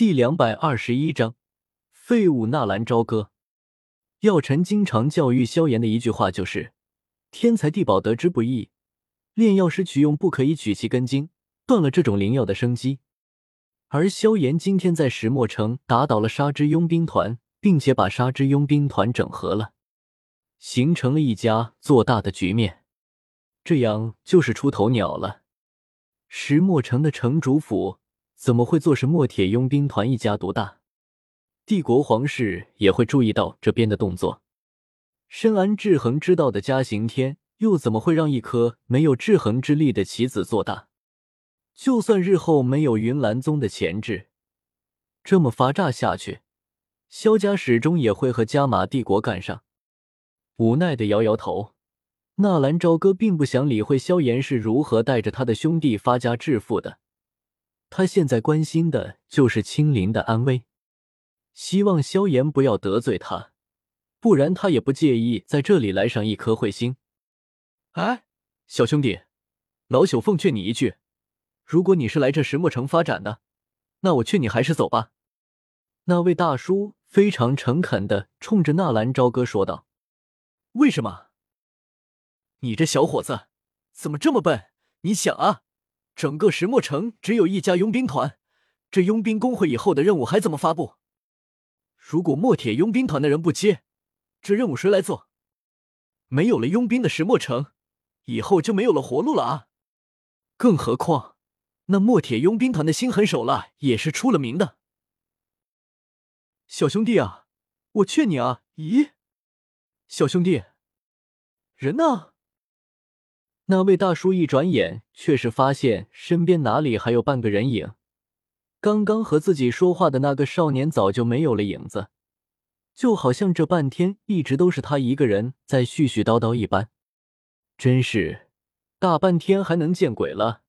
第两百二十一章，废物纳兰朝歌。药尘经常教育萧炎的一句话就是：“天才地宝得之不易，炼药师取用不可以取其根茎，断了这种灵药的生机。”而萧炎今天在石墨城打倒了沙之佣兵团，并且把沙之佣兵团整合了，形成了一家做大的局面，这样就是出头鸟了。石墨城的城主府。怎么会坐视墨铁佣兵团一家独大？帝国皇室也会注意到这边的动作。深谙制衡之道的嘉刑天又怎么会让一颗没有制衡之力的棋子做大？就算日后没有云岚宗的钳制，这么发炸下去，萧家始终也会和加玛帝国干上。无奈的摇摇头，纳兰朝歌并不想理会萧炎是如何带着他的兄弟发家致富的。他现在关心的就是青灵的安危，希望萧炎不要得罪他，不然他也不介意在这里来上一颗彗星。哎，小兄弟，老朽奉劝你一句，如果你是来这石墨城发展的，那我劝你还是走吧。那位大叔非常诚恳的冲着纳兰朝歌说道：“为什么？你这小伙子怎么这么笨？你想啊！”整个石墨城只有一家佣兵团，这佣兵工会以后的任务还怎么发布？如果墨铁佣兵团的人不接，这任务谁来做？没有了佣兵的石墨城，以后就没有了活路了啊！更何况，那墨铁佣兵团的心狠手辣也是出了名的。小兄弟啊，我劝你啊！咦，小兄弟，人呢？那位大叔一转眼，却是发现身边哪里还有半个人影。刚刚和自己说话的那个少年早就没有了影子，就好像这半天一直都是他一个人在絮絮叨叨一般。真是大半天还能见鬼了！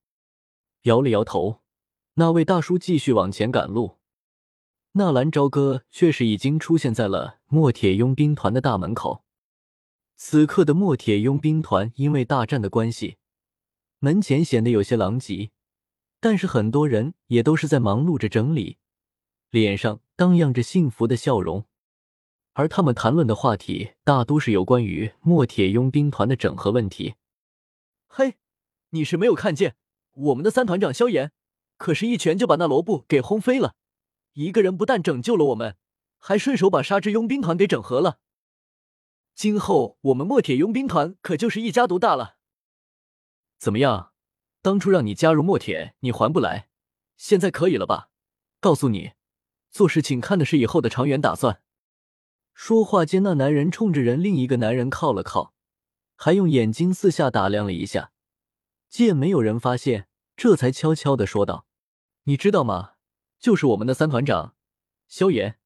摇了摇头，那位大叔继续往前赶路。纳兰朝歌却是已经出现在了墨铁佣兵团的大门口。此刻的墨铁佣兵团因为大战的关系，门前显得有些狼藉，但是很多人也都是在忙碌着整理，脸上荡漾着幸福的笑容。而他们谈论的话题大都是有关于墨铁佣兵团的整合问题。嘿，你是没有看见我们的三团长萧炎，可是一拳就把那罗布给轰飞了，一个人不但拯救了我们，还顺手把沙之佣兵团给整合了。今后我们墨铁佣兵团可就是一家独大了。怎么样？当初让你加入墨铁，你还不来，现在可以了吧？告诉你，做事情看的是以后的长远打算。说话间，那男人冲着人另一个男人靠了靠，还用眼睛四下打量了一下，见没有人发现，这才悄悄的说道：“你知道吗？就是我们的三团长萧炎，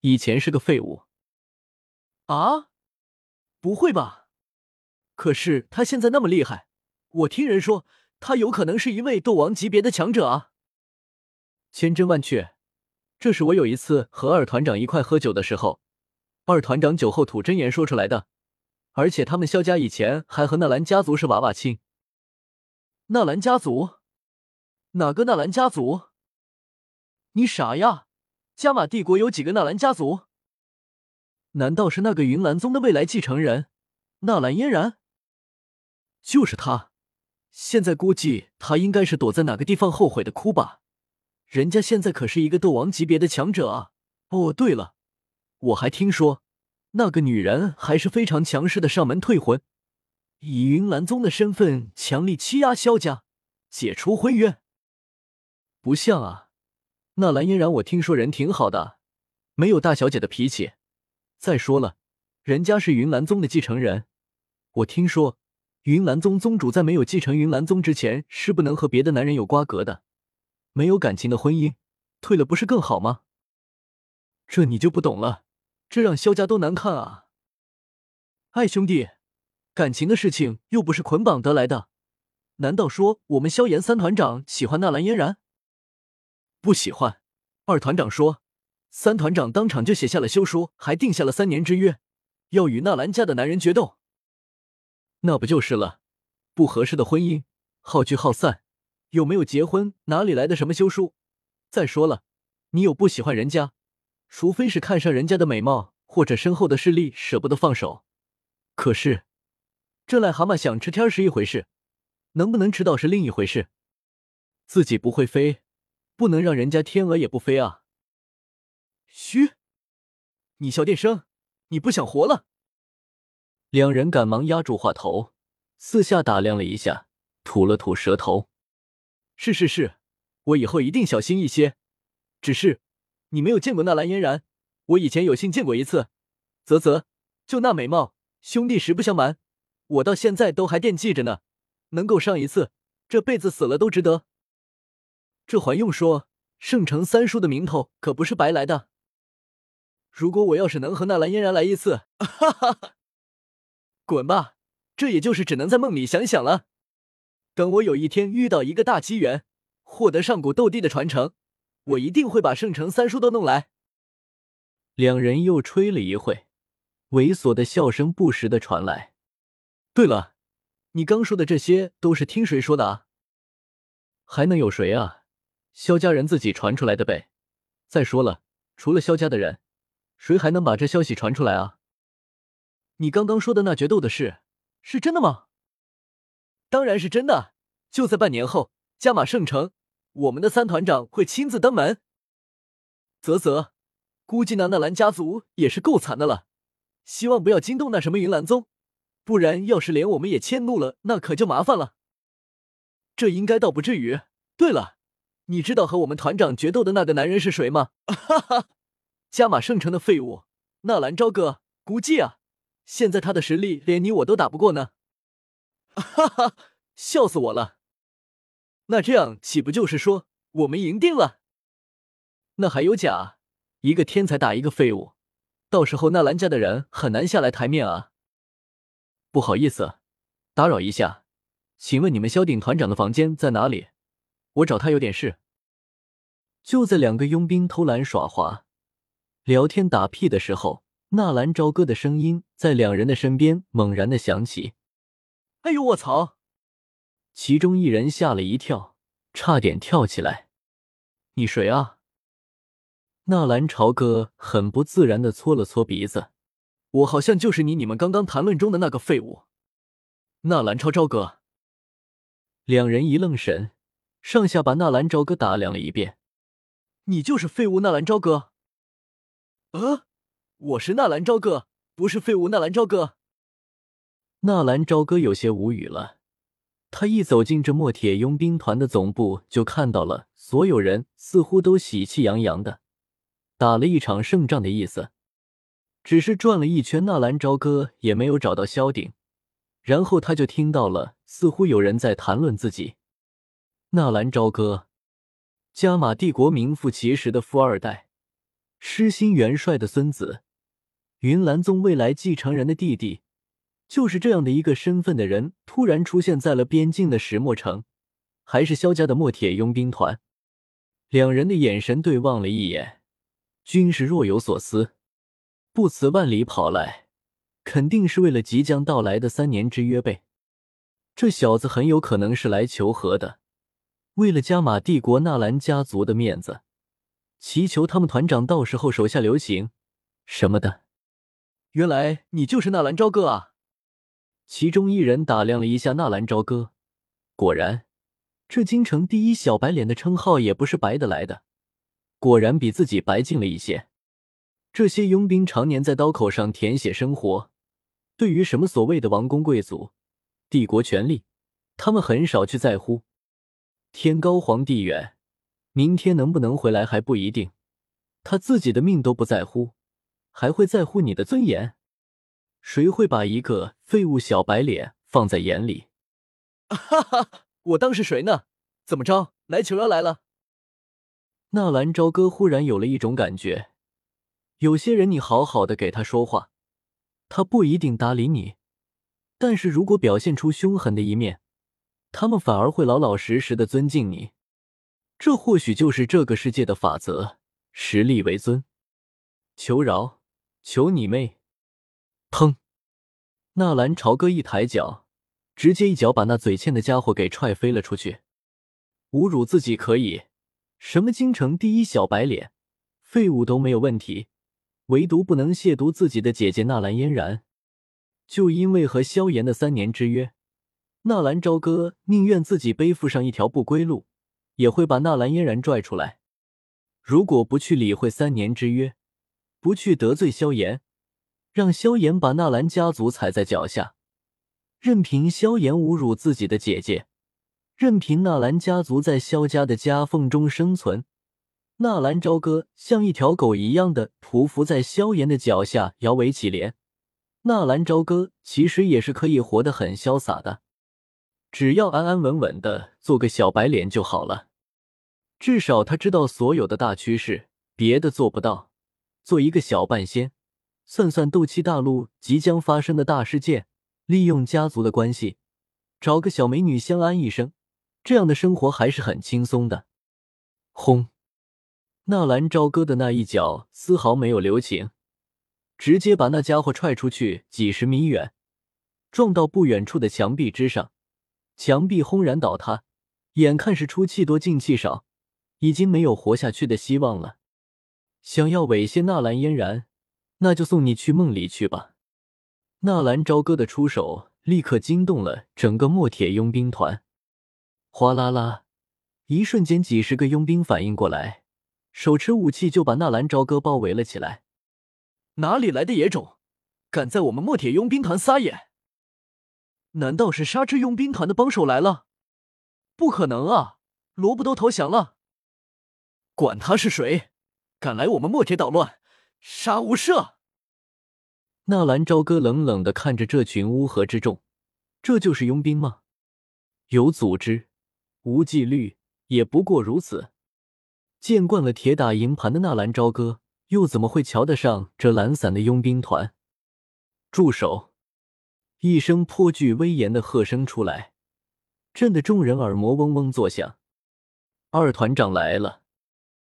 以前是个废物。”啊？不会吧？可是他现在那么厉害，我听人说他有可能是一位斗王级别的强者啊！千真万确，这是我有一次和二团长一块喝酒的时候，二团长酒后吐真言说出来的。而且他们萧家以前还和纳兰家族是娃娃亲。纳兰家族？哪个纳兰家族？你傻呀？加玛帝国有几个纳兰家族？难道是那个云岚宗的未来继承人纳兰嫣然？就是他，现在估计他应该是躲在哪个地方后悔的哭吧。人家现在可是一个斗王级别的强者啊！哦，对了，我还听说那个女人还是非常强势的上门退婚，以云岚宗的身份强力欺压萧家，解除婚约。不像啊，纳兰嫣然，我听说人挺好的，没有大小姐的脾气。再说了，人家是云岚宗的继承人。我听说，云岚宗宗主在没有继承云岚宗之前，是不能和别的男人有瓜葛的。没有感情的婚姻，退了不是更好吗？这你就不懂了，这让萧家都难看啊！哎，兄弟，感情的事情又不是捆绑得来的。难道说我们萧炎三团长喜欢纳兰嫣然？不喜欢。二团长说。三团长当场就写下了休书，还定下了三年之约，要与纳兰家的男人决斗。那不就是了？不合适的婚姻，好聚好散，有没有结婚，哪里来的什么休书？再说了，你有不喜欢人家，除非是看上人家的美貌或者身后的势力舍不得放手。可是，这癞蛤蟆想吃天是一回事，能不能吃到是另一回事。自己不会飞，不能让人家天鹅也不飞啊！嘘，你小电声，你不想活了？两人赶忙压住话头，四下打量了一下，吐了吐舌头。是是是，我以后一定小心一些。只是你没有见过那蓝嫣然，我以前有幸见过一次。啧啧，就那美貌，兄弟实不相瞒，我到现在都还惦记着呢。能够上一次，这辈子死了都值得。这还用说，圣城三叔的名头可不是白来的。如果我要是能和纳兰嫣然来一次，哈哈哈！滚吧，这也就是只能在梦里想想了。等我有一天遇到一个大机缘，获得上古斗帝的传承。我一定会把圣城三叔都弄来。两人又吹了一会，猥琐的笑声不时的传来。对了，你刚说的这些都是听谁说的啊？还能有谁啊？萧家人自己传出来的呗。再说了，除了萧家的人，谁还能把这消息传出来啊？你刚刚说的那决斗的事是真的吗？当然是真的，就在半年后，加马圣城。我们的三团长会亲自登门。啧啧，估计那纳兰家族也是够惨的了。希望不要惊动那什么云岚宗，不然要是连我们也迁怒了，那可就麻烦了。这应该倒不至于。对了，你知道和我们团长决斗的那个男人是谁吗？哈哈，加马圣城的废物纳兰朝歌。估计啊，现在他的实力连你我都打不过呢。哈哈，笑死我了。那这样岂不就是说我们赢定了？那还有假？一个天才打一个废物，到时候纳兰家的人很难下来台面啊！不好意思，打扰一下，请问你们萧鼎团长的房间在哪里？我找他有点事。就在两个佣兵偷懒耍滑、聊天打屁的时候，纳兰朝歌的声音在两人的身边猛然的响起：“哎呦，我操！”其中一人吓了一跳，差点跳起来。“你谁啊？”纳兰朝歌很不自然的搓了搓鼻子，“我好像就是你你们刚刚谈论中的那个废物，纳兰超朝歌。”两人一愣神，上下把纳兰朝歌打量了一遍。“你就是废物纳兰朝歌？”“呃，我是纳兰朝歌，不是废物纳兰朝歌。”纳兰朝歌有些无语了。他一走进这墨铁佣兵团的总部，就看到了所有人似乎都喜气洋洋的，打了一场胜仗的意思。只是转了一圈，纳兰朝歌也没有找到萧鼎，然后他就听到了，似乎有人在谈论自己。纳兰朝歌，加玛帝国名副其实的富二代，失心元帅的孙子，云岚宗未来继承人的弟弟。就是这样的一个身份的人，突然出现在了边境的石墨城，还是萧家的墨铁佣兵团。两人的眼神对望了一眼，均是若有所思。不辞万里跑来，肯定是为了即将到来的三年之约呗。这小子很有可能是来求和的，为了加玛帝国纳兰家族的面子，祈求他们团长到时候手下留情什么的。原来你就是纳兰朝歌啊！其中一人打量了一下纳兰朝歌，果然，这京城第一小白脸的称号也不是白的来的，果然比自己白净了一些。这些佣兵常年在刀口上舔血生活，对于什么所谓的王公贵族、帝国权力，他们很少去在乎。天高皇帝远，明天能不能回来还不一定，他自己的命都不在乎，还会在乎你的尊严？谁会把一个废物小白脸放在眼里？哈哈，我当是谁呢？怎么着，来求饶来了？纳兰朝歌忽然有了一种感觉，有些人你好好的给他说话，他不一定搭理你；但是如果表现出凶狠的一面，他们反而会老老实实的尊敬你。这或许就是这个世界的法则：实力为尊。求饶？求你妹！砰！纳兰朝歌一抬脚，直接一脚把那嘴欠的家伙给踹飞了出去。侮辱自己可以，什么京城第一小白脸，废物都没有问题，唯独不能亵渎自己的姐姐纳兰嫣然。就因为和萧炎的三年之约，纳兰朝歌宁愿自己背负上一条不归路，也会把纳兰嫣然拽出来。如果不去理会三年之约，不去得罪萧炎，让萧炎把纳兰家族踩在脚下，任凭萧炎侮辱自己的姐姐，任凭纳兰家族在萧家的夹缝中生存，纳兰朝歌像一条狗一样的匍匐在萧炎的脚下，摇尾乞怜。纳兰朝歌其实也是可以活得很潇洒的，只要安安稳稳的做个小白脸就好了。至少他知道所有的大趋势，别的做不到。做一个小半仙，算算斗气大陆即将发生的大事件，利用家族的关系，找个小美女相安一生，这样的生活还是很轻松的。轰！纳兰朝歌的那一脚丝毫没有留情。直接把那家伙踹出去几十米远，撞到不远处的墙壁之上，墙壁轰然倒塌。眼看是出气多进气少，已经没有活下去的希望了。想要猥亵纳兰嫣然，那就送你去梦里去吧。纳兰朝歌的出手立刻惊动了整个墨铁佣兵团，哗啦啦，一瞬间几十个佣兵反应过来，手持武器就把纳兰朝歌包围了起来。哪里来的野种，敢在我们墨铁佣兵团撒野？难道是沙之佣兵团的帮手来了？不可能啊！萝卜都投降了。管他是谁，敢来我们墨铁捣乱，杀无赦！纳兰朝歌冷冷的看着这群乌合之众，这就是佣兵吗？有组织，无纪律，也不过如此。见惯了铁打营盘的纳兰朝歌。又怎么会瞧得上这懒散的佣兵团？住手！一声颇具威严的喝声出来，震得众人耳膜嗡嗡作响。二团长来了。